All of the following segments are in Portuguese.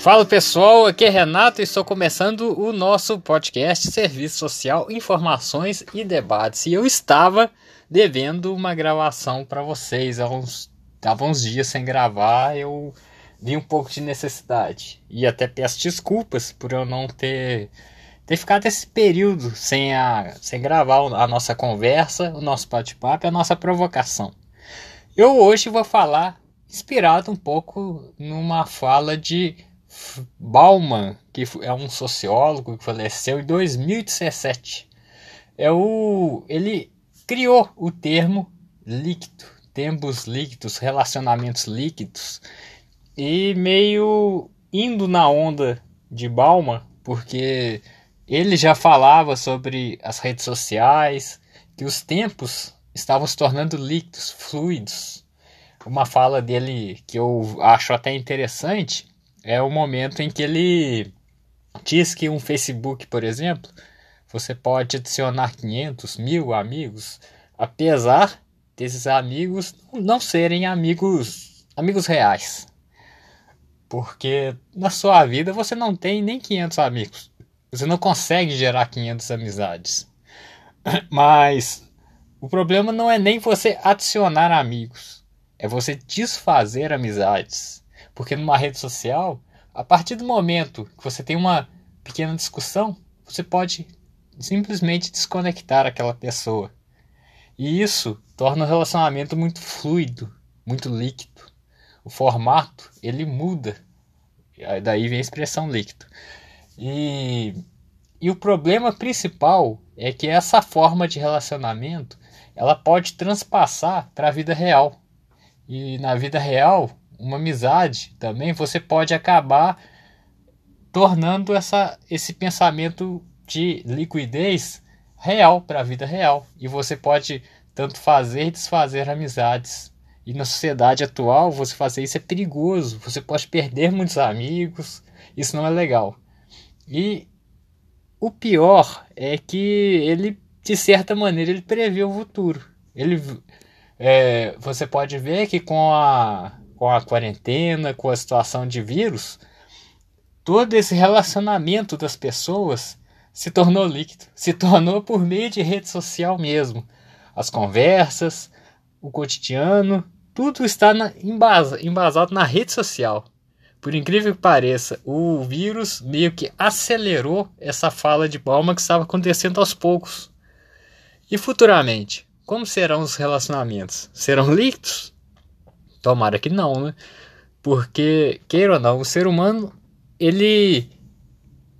Fala pessoal, aqui é Renato e estou começando o nosso podcast Serviço Social, Informações e Debates. E eu estava devendo uma gravação para vocês, há uns, uns dias sem gravar, eu vi um pouco de necessidade. E até peço desculpas por eu não ter, ter ficado esse período sem, a, sem gravar a nossa conversa, o nosso bate-papo, a nossa provocação. Eu hoje vou falar inspirado um pouco numa fala de Bauman, que é um sociólogo que faleceu em 2017. É o, ele criou o termo líquido, tempos líquidos, relacionamentos líquidos, e meio indo na onda de Bauman, porque ele já falava sobre as redes sociais, que os tempos estavam se tornando líquidos, fluidos. Uma fala dele que eu acho até interessante é o momento em que ele diz que um Facebook, por exemplo, você pode adicionar 500, mil amigos, apesar desses amigos não serem amigos, amigos reais. Porque na sua vida você não tem nem 500 amigos. Você não consegue gerar 500 amizades. Mas o problema não é nem você adicionar amigos, é você desfazer amizades. Porque numa rede social, a partir do momento que você tem uma pequena discussão, você pode simplesmente desconectar aquela pessoa. E isso torna o relacionamento muito fluido, muito líquido. O formato, ele muda. Daí vem a expressão líquido. E, e o problema principal é que essa forma de relacionamento, ela pode transpassar para a vida real. E na vida real, uma amizade também, você pode acabar tornando essa, esse pensamento de liquidez real para a vida real. E você pode tanto fazer e desfazer amizades. E na sociedade atual, você fazer isso é perigoso. Você pode perder muitos amigos. Isso não é legal. E o pior é que ele, de certa maneira, ele prevê o futuro. Ele, é, você pode ver que com a com a quarentena, com a situação de vírus, todo esse relacionamento das pessoas se tornou líquido, se tornou por meio de rede social mesmo. As conversas, o cotidiano, tudo está na, embasa, embasado na rede social. Por incrível que pareça, o vírus meio que acelerou essa fala de Balma que estava acontecendo aos poucos. E futuramente, como serão os relacionamentos? Serão líquidos? Tomara que não, né? Porque, queira ou não, o ser humano, ele,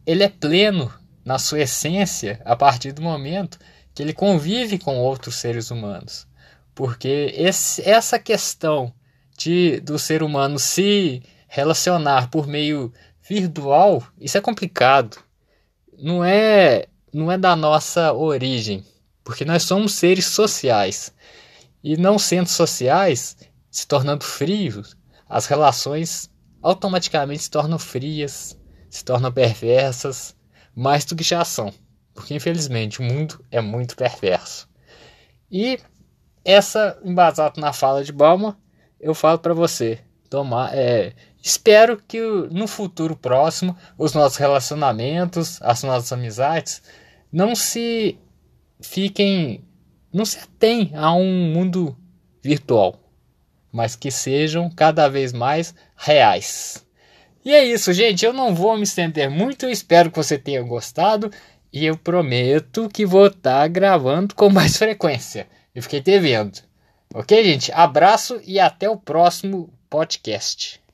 ele é pleno na sua essência a partir do momento que ele convive com outros seres humanos. Porque esse, essa questão de, do ser humano se relacionar por meio virtual, isso é complicado. Não é, não é da nossa origem, porque nós somos seres sociais. E não sendo sociais, se tornando frios, as relações automaticamente se tornam frias, se tornam perversas, mais do que já são. Porque infelizmente o mundo é muito perverso. E essa, embasado na fala de Balma, eu falo para você, tomar, é, espero que no futuro próximo os nossos relacionamentos, as nossas amizades não se fiquem, não se atem a um mundo virtual mas que sejam cada vez mais reais. E é isso, gente. Eu não vou me estender muito. Eu espero que você tenha gostado. E eu prometo que vou estar tá gravando com mais frequência. Eu fiquei te vendo. Ok, gente? Abraço e até o próximo podcast.